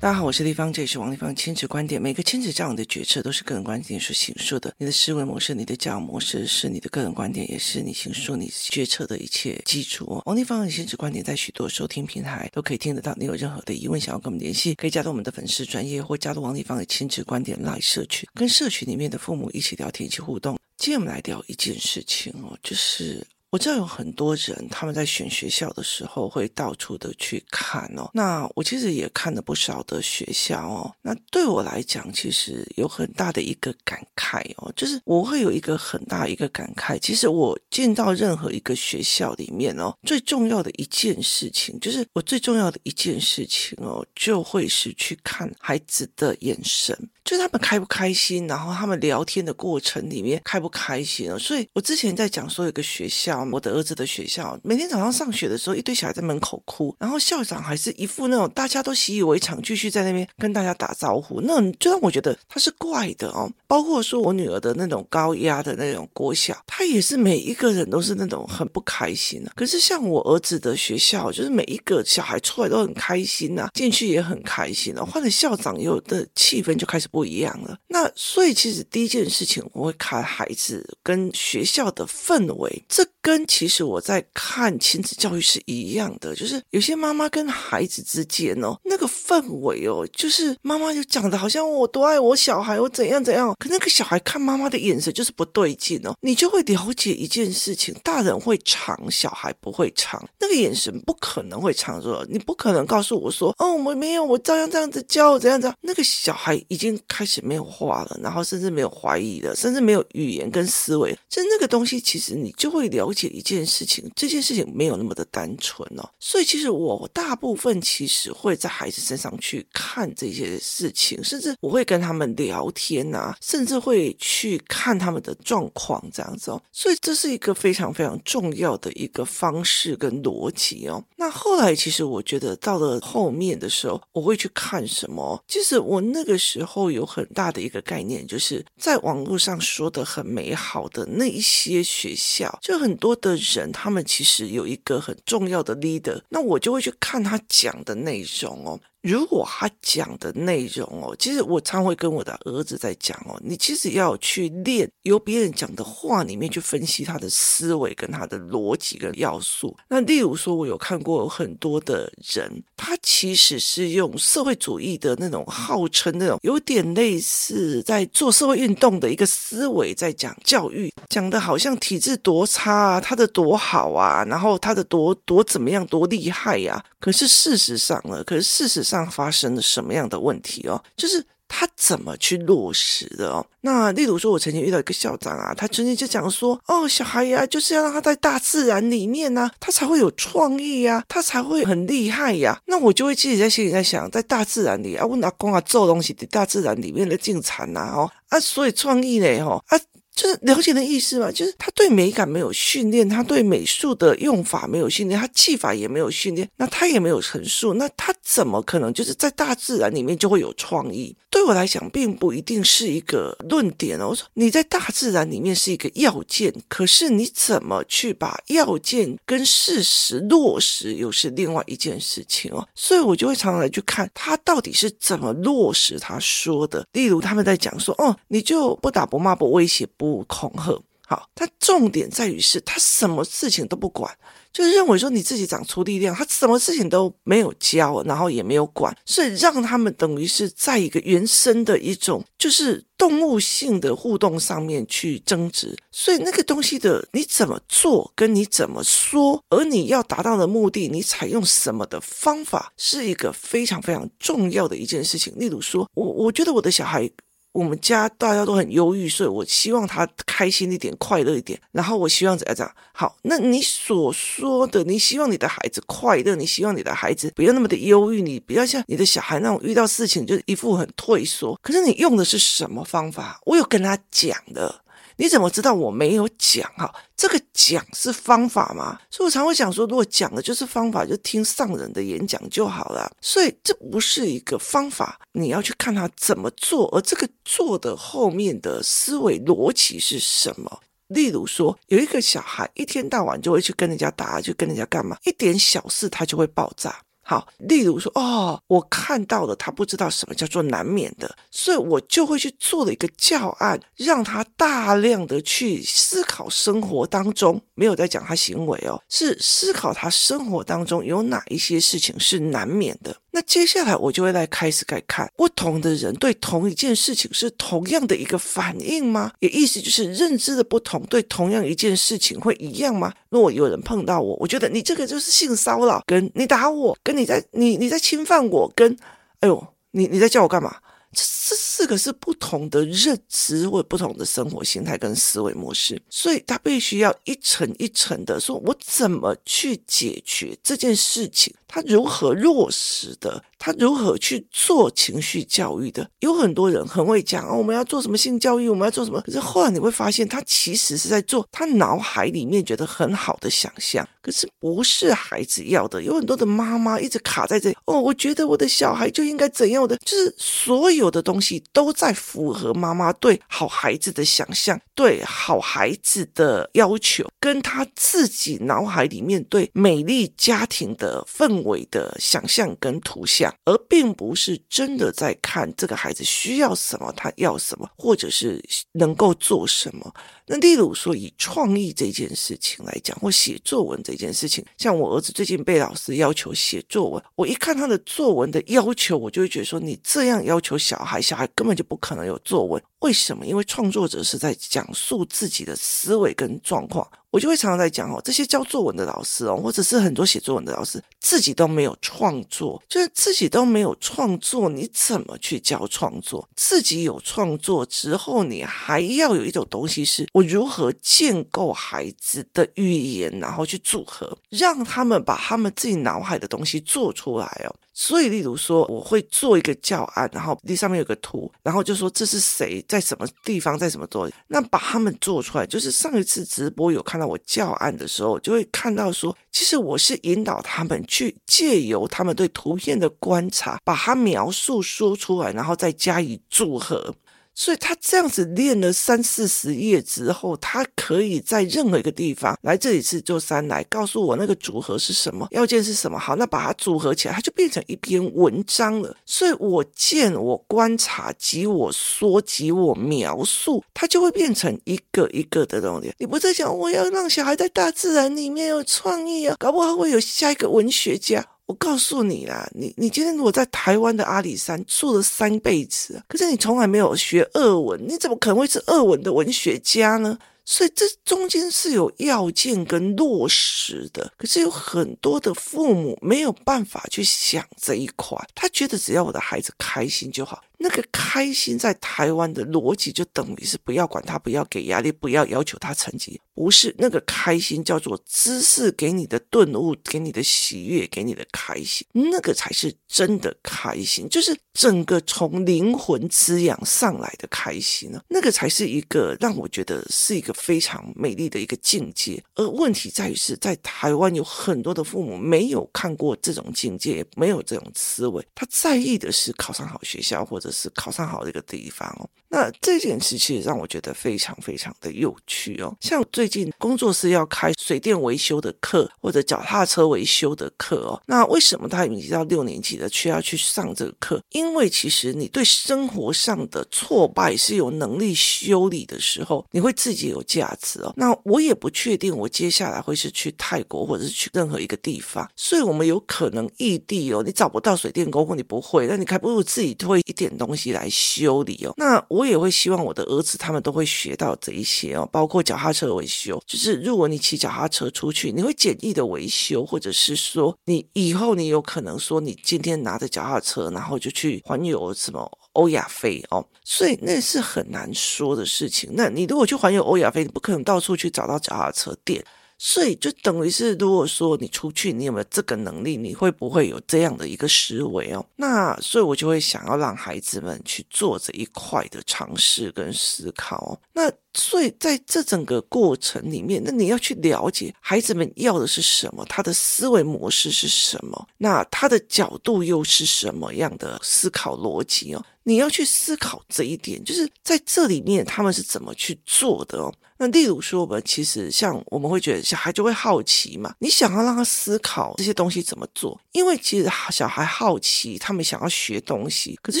大家好，我是丽芳，这里是王丽芳亲子观点。每个亲子这样的决策都是个人观点所形塑的。你的思维模式、你的教养模式是你的个人观点，也是你形塑你决策的一切基础。王丽芳的亲子观点在许多收听平台都可以听得到。你有任何的疑问想要跟我们联系，可以加入我们的粉丝专业或加入王丽芳的亲子观点 Live 社群，跟社群里面的父母一起聊天、一起互动。今天我们来聊一件事情哦，就是。我知道有很多人他们在选学校的时候会到处的去看哦，那我其实也看了不少的学校哦。那对我来讲，其实有很大的一个感慨哦，就是我会有一个很大一个感慨。其实我进到任何一个学校里面哦，最重要的一件事情，就是我最重要的一件事情哦，就会是去看孩子的眼神。就是他们开不开心，然后他们聊天的过程里面开不开心哦。所以我之前在讲说，有一个学校，我的儿子的学校，每天早上上学的时候，一堆小孩在门口哭，然后校长还是一副那种大家都习以为常，继续在那边跟大家打招呼，那就让我觉得他是怪的哦。包括说我女儿的那种高压的那种国小，他也是每一个人都是那种很不开心的。可是像我儿子的学校，就是每一个小孩出来都很开心呐，进去也很开心了，换了校长，有的气氛就开始。不一样了，那所以其实第一件事情，我会看孩子跟学校的氛围，这跟跟其实我在看亲子教育是一样的，就是有些妈妈跟孩子之间哦，那个氛围哦，就是妈妈就讲的好像我多爱我小孩，我怎样怎样，可那个小孩看妈妈的眼神就是不对劲哦，你就会了解一件事情，大人会藏，小孩不会藏，那个眼神不可能会藏着，你不可能告诉我说，哦，我没有，我照样这样子教，怎样怎样，那个小孩已经。开始没有话了，然后甚至没有怀疑了，甚至没有语言跟思维。就那个东西，其实你就会了解一件事情，这件事情没有那么的单纯哦。所以其实我大部分其实会在孩子身上去看这些事情，甚至我会跟他们聊天啊，甚至会去看他们的状况这样子哦。所以这是一个非常非常重要的一个方式跟逻辑哦。那后来其实我觉得到了后面的时候，我会去看什么？其实我那个时候。有很大的一个概念，就是在网络上说的很美好的那一些学校，就很多的人，他们其实有一个很重要的 leader，那我就会去看他讲的内容哦。如果他讲的内容哦，其实我常会跟我的儿子在讲哦，你其实要去练由别人讲的话里面去分析他的思维跟他的逻辑跟要素。那例如说，我有看过很多的人，他其实是用社会主义的那种号称那种有点类似在做社会运动的一个思维在讲教育，讲的好像体制多差啊，他的多好啊，然后他的多多怎么样多厉害呀，可是事实上呢，可是事实上。上发生了什么样的问题哦？就是他怎么去落实的哦？那例如说，我曾经遇到一个校长啊，他曾经就讲说：“哦，小孩呀，就是要让他在大自然里面呢、啊，他才会有创意呀，他才会很厉害呀。”那我就会自己在心里在想，在大自然里啊，我哪光啊做东西的大自然里面的进产呐哦啊，所以创意呢哦啊。就是了解的意思嘛，就是他对美感没有训练，他对美术的用法没有训练，他技法也没有训练，那他也没有陈述，那他怎么可能就是在大自然里面就会有创意？对我来讲，并不一定是一个论点哦。我说你在大自然里面是一个要件，可是你怎么去把要件跟事实落实，又是另外一件事情哦。所以我就会常常来去看他到底是怎么落实他说的。例如他们在讲说，哦，你就不打不骂不威胁。不恐吓，好，他重点在于是，他什么事情都不管，就是认为说你自己长出力量，他什么事情都没有教，然后也没有管，所以让他们等于是在一个原生的一种就是动物性的互动上面去争执，所以那个东西的你怎么做跟你怎么说，而你要达到的目的，你采用什么的方法，是一个非常非常重要的一件事情。例如说，我我觉得我的小孩。我们家大家都很忧郁，所以我希望他开心一点，快乐一点。然后我希望怎样怎样？好，那你所说的，你希望你的孩子快乐，你希望你的孩子不要那么的忧郁，你不要像你的小孩那种遇到事情就一副很退缩。可是你用的是什么方法？我有跟他讲的。你怎么知道我没有讲？哈，这个讲是方法吗？所以我常会讲说，如果讲的就是方法，就听上人的演讲就好了。所以这不是一个方法，你要去看他怎么做，而这个做的后面的思维逻辑是什么？例如说，有一个小孩一天到晚就会去跟人家打，就跟人家干嘛？一点小事他就会爆炸。好，例如说，哦，我看到了他不知道什么叫做难免的，所以我就会去做了一个教案，让他大量的去思考生活当中，没有在讲他行为哦，是思考他生活当中有哪一些事情是难免的。那接下来我就会来开始来看，不同的人对同一件事情是同样的一个反应吗？也意思就是认知的不同，对同样一件事情会一样吗？如果有人碰到我，我觉得你这个就是性骚扰，跟你打我，跟你在你你在侵犯我，跟哎呦，你你在叫我干嘛？这这四个是不同的认知或者不同的生活心态跟思维模式，所以他必须要一层一层的说，我怎么去解决这件事情。他如何落实的？他如何去做情绪教育的？有很多人很会讲哦，我们要做什么性教育，我们要做什么？可是后来你会发现，他其实是在做他脑海里面觉得很好的想象，可是不是孩子要的。有很多的妈妈一直卡在这里哦，我觉得我的小孩就应该怎样的，就是所有的东西都在符合妈妈对好孩子的想象，对好孩子的要求，跟他自己脑海里面对美丽家庭的氛围。的想象跟图像，而并不是真的在看这个孩子需要什么，他要什么，或者是能够做什么。那例如说，以创意这件事情来讲，或写作文这件事情，像我儿子最近被老师要求写作文，我一看他的作文的要求，我就会觉得说，你这样要求小孩，小孩根本就不可能有作文。为什么？因为创作者是在讲述自己的思维跟状况。我就会常常在讲哦，这些教作文的老师哦，或者是很多写作文的老师，自己都没有创作，就是自己都没有创作，你怎么去教创作？自己有创作之后，你还要有一种东西是，我如何建构孩子的语言，然后去组合，让他们把他们自己脑海的东西做出来哦。所以，例如说，我会做一个教案，然后那上面有个图，然后就说这是谁在什么地方在什么做，那把他们做出来。就是上一次直播有看到我教案的时候，就会看到说，其实我是引导他们去借由他们对图片的观察，把它描述说出来，然后再加以组合。所以他这样子练了三四十页之后，他可以在任何一个地方来这里是做三来告诉我那个组合是什么，要件是什么。好，那把它组合起来，它就变成一篇文章了。所以我见、我观察及我说及我描述，它就会变成一个一个的东西。你不在讲我要让小孩在大自然里面有创意啊，搞不好会有下一个文学家。我告诉你啦，你你今天如果在台湾的阿里山住了三辈子，可是你从来没有学俄文，你怎么可能会是俄文的文学家呢？所以这中间是有要件跟落实的，可是有很多的父母没有办法去想这一块，他觉得只要我的孩子开心就好。那个开心在台湾的逻辑就等于是不要管他，不要给压力，不要要求他成绩。不是那个开心叫做知识给你的顿悟，给你的喜悦，给你的开心，那个才是真的开心，就是整个从灵魂滋养上来的开心呢。那个才是一个让我觉得是一个非常美丽的一个境界。而问题在于是在台湾有很多的父母没有看过这种境界，没有这种思维，他在意的是考上好学校或者。是考上好的一个地方哦，那这件事其实让我觉得非常非常的有趣哦。像最近工作室要开水电维修的课，或者脚踏车维修的课哦，那为什么他已经到六年级了，却要去上这个课？因为其实你对生活上的挫败是有能力修理的时候，你会自己有价值哦。那我也不确定我接下来会是去泰国，或者是去任何一个地方，所以我们有可能异地哦，你找不到水电工或你不会，那你还不如自己会一点。东西来修理哦，那我也会希望我的儿子他们都会学到这一些哦，包括脚踏车维修，就是如果你骑脚踏车出去，你会简易的维修，或者是说你以后你有可能说你今天拿着脚踏车，然后就去环游什么欧亚非哦，所以那是很难说的事情。那你如果去环游欧亚非，你不可能到处去找到脚踏车店。所以就等于是，如果说你出去，你有没有这个能力？你会不会有这样的一个思维哦？那所以，我就会想要让孩子们去做这一块的尝试跟思考。那所以在这整个过程里面，那你要去了解孩子们要的是什么，他的思维模式是什么，那他的角度又是什么样的思考逻辑哦？你要去思考这一点，就是在这里面他们是怎么去做的哦。那例如说，我们其实像我们会觉得小孩就会好奇嘛，你想要让他思考这些东西怎么做，因为其实小孩好奇，他们想要学东西，可是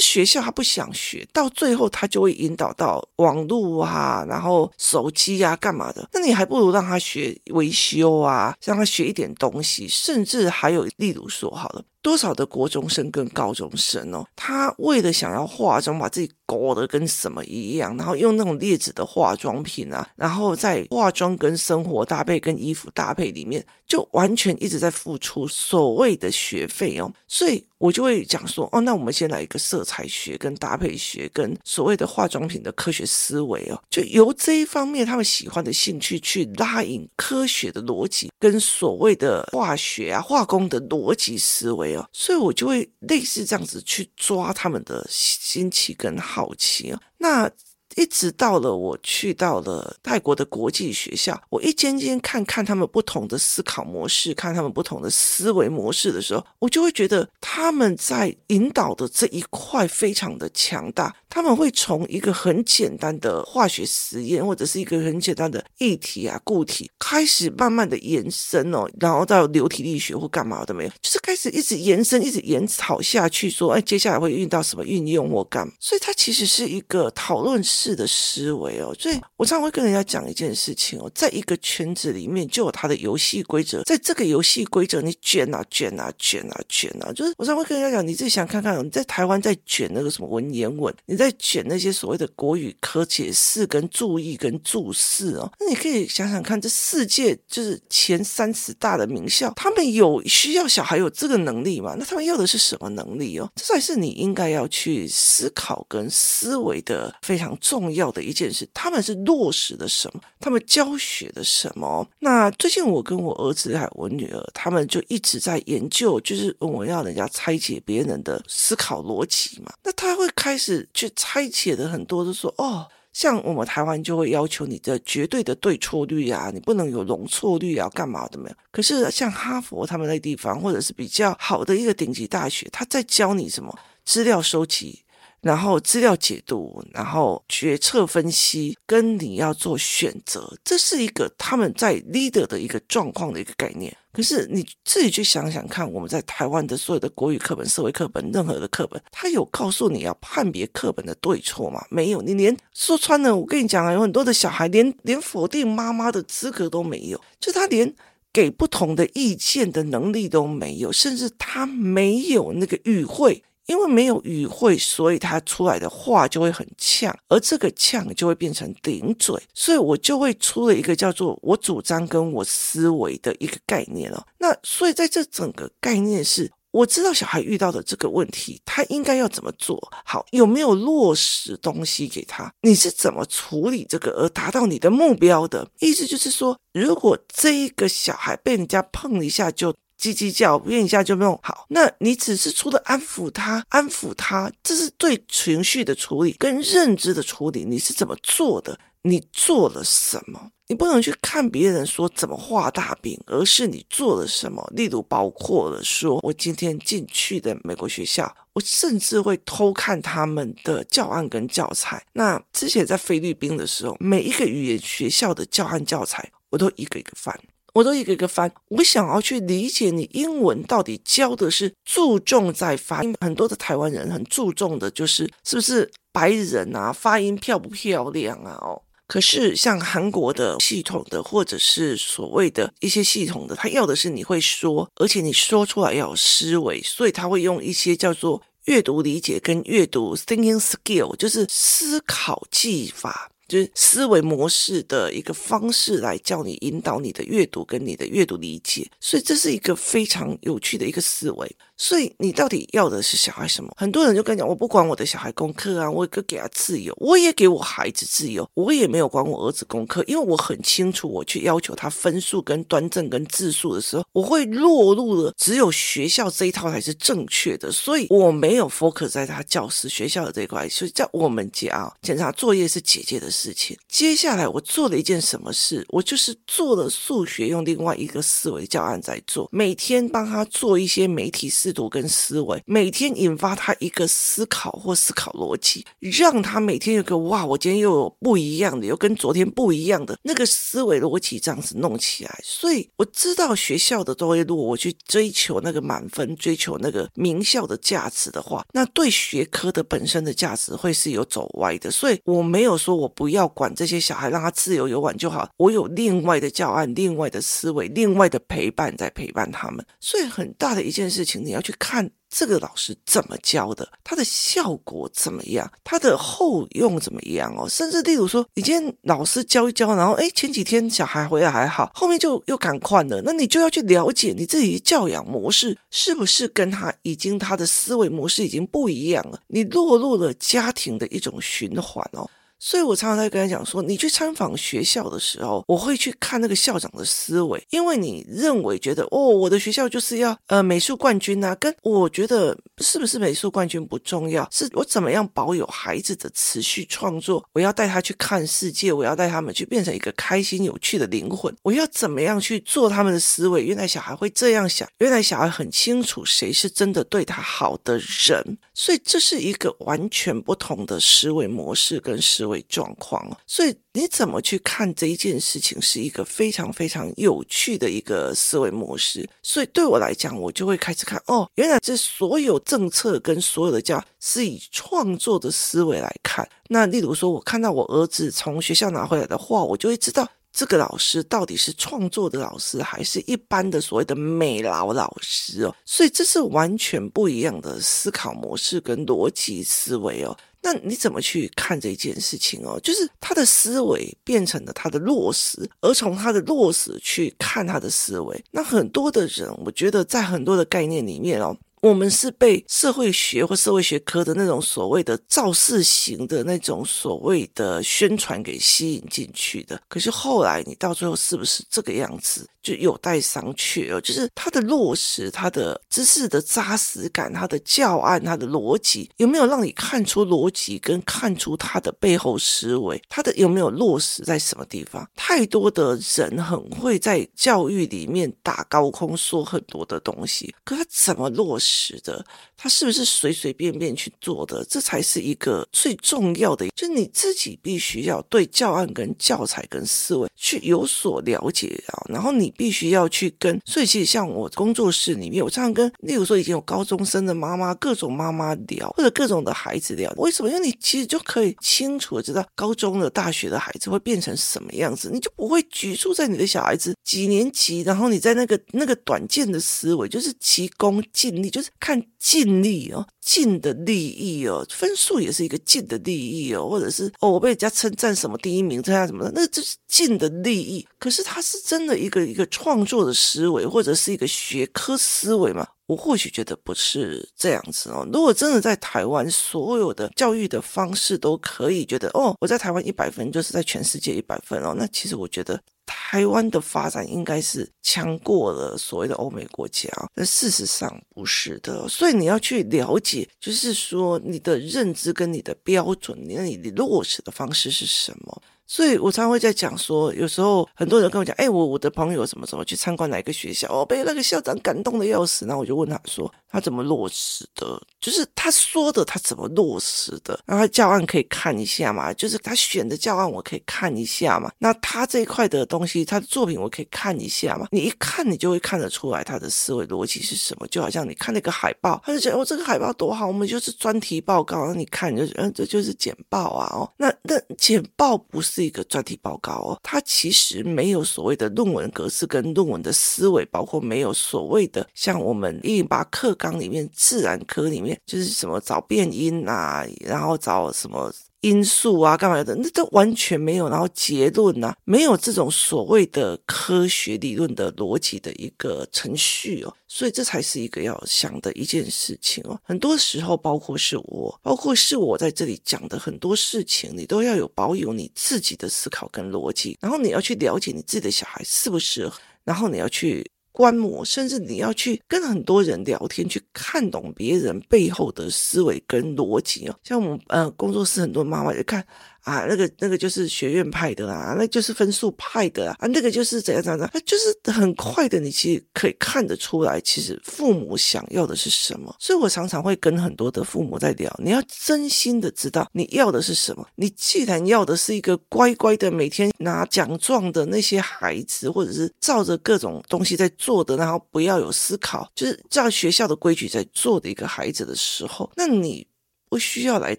学校他不想学，到最后他就会引导到网络啊，然后手机啊，干嘛的？那你还不如让他学维修啊，让他学一点东西，甚至还有例如说好了。多少的国中生跟高中生哦，他为了想要化妆，把自己搞得跟什么一样，然后用那种劣质的化妆品啊，然后在化妆跟生活搭配跟衣服搭配里面，就完全一直在付出所谓的学费哦，所以。我就会讲说，哦，那我们先来一个色彩学跟搭配学跟所谓的化妆品的科学思维哦，就由这一方面他们喜欢的兴趣去拉引科学的逻辑跟所谓的化学啊化工的逻辑思维哦，所以我就会类似这样子去抓他们的新奇跟好奇哦，那。一直到了我去到了泰国的国际学校，我一间间看看他们不同的思考模式，看他们不同的思维模式的时候，我就会觉得他们在引导的这一块非常的强大。他们会从一个很简单的化学实验，或者是一个很简单的液体啊、固体，开始慢慢的延伸哦，然后到流体力学或干嘛都没有，就是开始一直延伸，一直研讨下去，说，哎，接下来会运到什么运用或干嘛？所以它其实是一个讨论式的思维哦。所以我常会跟人家讲一件事情哦，在一个圈子里面就有它的游戏规则，在这个游戏规则，你卷啊卷啊卷啊卷啊，就是我常会跟人家讲，你自己想看看，你在台湾在卷那个什么文言文，你。在卷那些所谓的国语科解释跟注意跟注释哦，那你可以想想看，这世界就是前三十大的名校，他们有需要小孩有这个能力吗？那他们要的是什么能力哦？这才是你应该要去思考跟思维的非常重重要的一件事。他们是落实了什么？他们教学的什么？那最近我跟我儿子还有我女儿，他们就一直在研究，就是我要人家拆解别人的思考逻辑嘛。那他会开始去。拆解的很多都说哦，像我们台湾就会要求你的绝对的对错率啊，你不能有容错率啊，干嘛的没有？可是像哈佛他们那地方，或者是比较好的一个顶级大学，他在教你什么资料收集。然后资料解读，然后决策分析，跟你要做选择，这是一个他们在 leader 的一个状况的一个概念。可是你自己去想想看，我们在台湾的所有的国语课本、社会课本、任何的课本，他有告诉你要判别课本的对错吗？没有。你连说穿了，我跟你讲啊，有很多的小孩连连否定妈妈的资格都没有，就他连给不同的意见的能力都没有，甚至他没有那个语汇。因为没有语汇，所以他出来的话就会很呛，而这个呛就会变成顶嘴，所以我就会出了一个叫做“我主张跟我思维”的一个概念了。那所以在这整个概念是，我知道小孩遇到的这个问题，他应该要怎么做好？有没有落实东西给他？你是怎么处理这个而达到你的目标的？意思就是说，如果这一个小孩被人家碰一下就。叽叽叫，变一下就弄好。那你只是除了安抚他，安抚他，这是对情绪的处理跟认知的处理。你是怎么做的？你做了什么？你不能去看别人说怎么画大饼，而是你做了什么。例如，包括了说我今天进去的美国学校，我甚至会偷看他们的教案跟教材。那之前在菲律宾的时候，每一个语言学校的教案教材，我都一个一个翻。我都一个一个翻，我想要去理解你英文到底教的是注重在发音，很多的台湾人很注重的就是是不是白人啊，发音漂不漂亮啊？哦，可是像韩国的系统的，或者是所谓的一些系统的，他要的是你会说，而且你说出来要有思维，所以他会用一些叫做阅读理解跟阅读 thinking skill，就是思考技法。就是思维模式的一个方式来教你引导你的阅读跟你的阅读理解，所以这是一个非常有趣的一个思维。所以你到底要的是小孩什么？很多人就跟你讲，我不管我的小孩功课啊，我也给他自由，我也给我孩子自由，我也没有管我儿子功课，因为我很清楚，我去要求他分数跟端正跟字数的时候，我会落入了只有学校这一套才是正确的，所以我没有 focus 在他教室学校的这一块。所以在我们家，检查作业是姐姐的事。事情。接下来我做了一件什么事？我就是做了数学用另外一个思维教案在做，每天帮他做一些媒体识读跟思维，每天引发他一个思考或思考逻辑，让他每天有个哇，我今天又有不一样的，又跟昨天不一样的那个思维逻辑这样子弄起来。所以我知道学校的都会，如果我去追求那个满分，追求那个名校的价值的话，那对学科的本身的价值会是有走歪的。所以我没有说我不不要管这些小孩，让他自由游玩就好。我有另外的教案，另外的思维，另外的陪伴在陪伴他们。所以很大的一件事情，你要去看。这个老师怎么教的？他的效果怎么样？他的后用怎么样哦？甚至例如说，你今天老师教一教，然后哎，前几天小孩回来还好，后面就又赶快了，那你就要去了解你自己的教养模式是不是跟他已经他的思维模式已经不一样了？你落入了家庭的一种循环哦。所以我常常在跟他讲说，你去参访学校的时候，我会去看那个校长的思维，因为你认为觉得哦，我的学校就是要呃美术冠军啊，跟我觉得是不是美术冠军不重要，是我怎么样保有孩子的持续创作，我要带他去看世界，我要带他们去变成一个开心有趣的灵魂，我要怎么样去做他们的思维？原来小孩会这样想，原来小孩很清楚谁是真的对他好的人，所以这是一个完全不同的思维模式跟思维。为状况，所以你怎么去看这一件事情，是一个非常非常有趣的一个思维模式。所以对我来讲，我就会开始看，哦，原来这所有政策跟所有的教是以创作的思维来看。那例如说，我看到我儿子从学校拿回来的画，我就会知道这个老师到底是创作的老师，还是一般的所谓的美劳老师哦。所以这是完全不一样的思考模式跟逻辑思维哦。那你怎么去看这件事情哦？就是他的思维变成了他的落实，而从他的落实去看他的思维。那很多的人，我觉得在很多的概念里面哦。我们是被社会学或社会学科的那种所谓的造势型的那种所谓的宣传给吸引进去的，可是后来你到最后是不是这个样子，就有待商榷哦。就是它的落实、它的知识的扎实感、它的教案、它的逻辑，有没有让你看出逻辑跟看出它的背后思维？它的有没有落实在什么地方？太多的人很会在教育里面打高空，说很多的东西，可他怎么落实？的，他是不是随随便便去做的？这才是一个最重要的，就是你自己必须要对教案、跟教材、跟思维去有所了解啊。然后你必须要去跟，所以其实像我工作室里面，我常常跟，例如说已经有高中生的妈妈、各种妈妈聊，或者各种的孩子聊。为什么？因为你其实就可以清楚的知道高中的、大学的孩子会变成什么样子，你就不会局促在你的小孩子几年级，然后你在那个那个短见的思维，就是急功近利，就是。看尽力哦，尽的利益哦，分数也是一个尽的利益哦，或者是哦，我被人家称赞什么第一名，这样什么的，那这是尽的利益。可是他是真的一个一个创作的思维，或者是一个学科思维吗？我或许觉得不是这样子哦。如果真的在台湾，所有的教育的方式都可以觉得哦，我在台湾一百分就是在全世界一百分哦，那其实我觉得。台湾的发展应该是强过了所谓的欧美国家，但事实上不是的。所以你要去了解，就是说你的认知跟你的标准，你你落实的方式是什么。所以我常常会在讲说，有时候很多人跟我讲，哎，我我的朋友怎么怎么去参观哪个学校，哦，被那个校长感动的要死。然后我就问他说，他怎么落实的？就是他说的，他怎么落实的？然后他教案可以看一下嘛？就是他选的教案我可以看一下嘛？那他这一块的东西，他的作品我可以看一下嘛？你一看，你就会看得出来他的思维逻辑是什么。就好像你看那个海报，他就讲哦，这个海报多好，我们就是专题报告。那你看，就嗯，这就是简报啊，哦，那那简报不是。一个专题报告哦，它其实没有所谓的论文格式跟论文的思维，包括没有所谓的像我们一零八课纲里面自然科里面就是什么找变因啊，然后找什么。因素啊，干嘛的？那都完全没有。然后结论啊，没有这种所谓的科学理论的逻辑的一个程序哦。所以这才是一个要想的一件事情哦。很多时候，包括是我，包括是我在这里讲的很多事情，你都要有保有你自己的思考跟逻辑，然后你要去了解你自己的小孩适不适合，然后你要去。观摩，甚至你要去跟很多人聊天，去看懂别人背后的思维跟逻辑哦。像我们呃工作室很多妈妈就看啊，那个那个就是学院派的啊，那就是分数派的啊，啊，那个就是怎样怎样怎样，他就是很快的，你其实可以看得出来，其实父母想要的是什么。所以我常常会跟很多的父母在聊，你要真心的知道你要的是什么。你既然要的是一个乖乖的每天拿奖状的那些孩子，或者是照着各种东西在做的，然后不要有思考，就是照学校的规矩在做的一个孩子的时候，那你。不需要来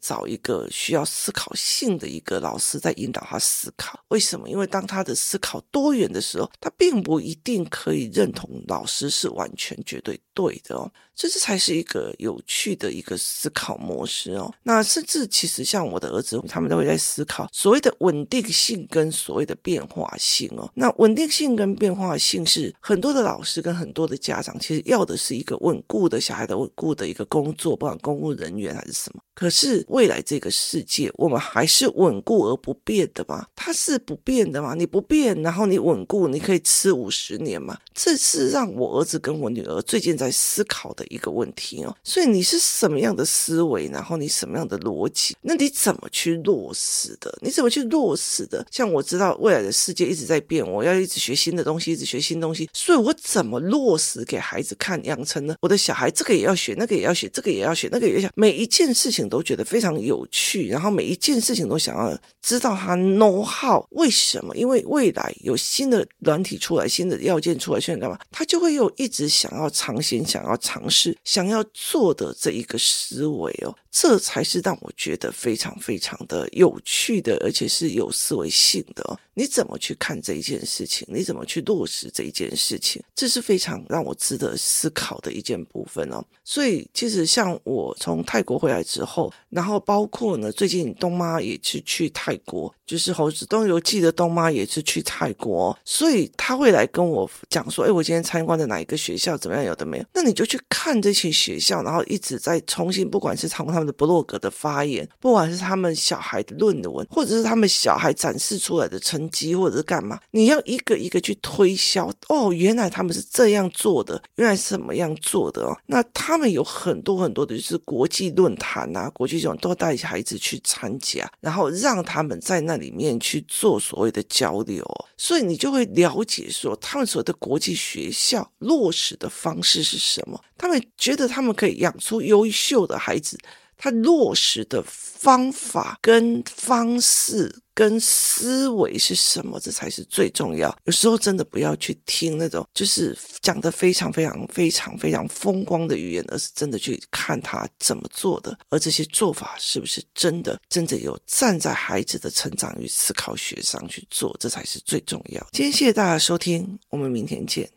找一个需要思考性的一个老师在引导他思考。为什么？因为当他的思考多元的时候，他并不一定可以认同老师是完全绝对对的哦。这这才是一个有趣的一个思考模式哦。那甚至其实像我的儿子，他们都会在思考所谓的稳定性跟所谓的变化性哦。那稳定性跟变化性是很多的老师跟很多的家长其实要的是一个稳固的小孩的稳固的一个工作，不管公务人员还是什么。可是未来这个世界，我们还是稳固而不变的吗？它是不变的吗？你不变，然后你稳固，你可以吃五十年吗？这是让我儿子跟我女儿最近在思考的。一个问题哦，所以你是什么样的思维，然后你什么样的逻辑，那你怎么去落实的？你怎么去落实的？像我知道未来的世界一直在变，我要一直学新的东西，一直学新东西，所以我怎么落实给孩子看，养成呢？我的小孩这个也要学，那个也要学，这个也要学，那个也要学，每一件事事情都觉得非常有趣，然后每一件事情都想要知道它 know how，为什么？因为未来有新的软体出来，新的要件出来，现在干嘛？他就会有一直想要尝鲜，想要尝试。想要做的这一个思维哦，这才是让我觉得非常非常的有趣的，而且是有思维性的。你怎么去看这一件事情？你怎么去落实这一件事情？这是非常让我值得思考的一件部分哦。所以，其实像我从泰国回来之后，然后包括呢，最近东妈也是去泰国，就是猴子东游记的东妈也是去泰国，所以他会来跟我讲说：“哎，我今天参观的哪一个学校怎么样？有的没有？”那你就去看这些学校，然后一直在重新，不管是从他们的部落格的发言，不管是他们小孩的论文，或者是他们小孩展示出来的成。绩或者是干嘛？你要一个一个去推销哦。原来他们是这样做的，原来是怎么样做的哦。那他们有很多很多的就是国际论坛啊，国际这种都带孩子去参加，然后让他们在那里面去做所谓的交流，所以你就会了解说，他们所谓的国际学校落实的方式是什么？他们觉得他们可以养出优秀的孩子。他落实的方法跟方式跟思维是什么？这才是最重要。有时候真的不要去听那种就是讲得非常非常非常非常风光的语言，而是真的去看他怎么做的，而这些做法是不是真的真的有站在孩子的成长与思考学上去做，这才是最重要。今天谢谢大家收听，我们明天见。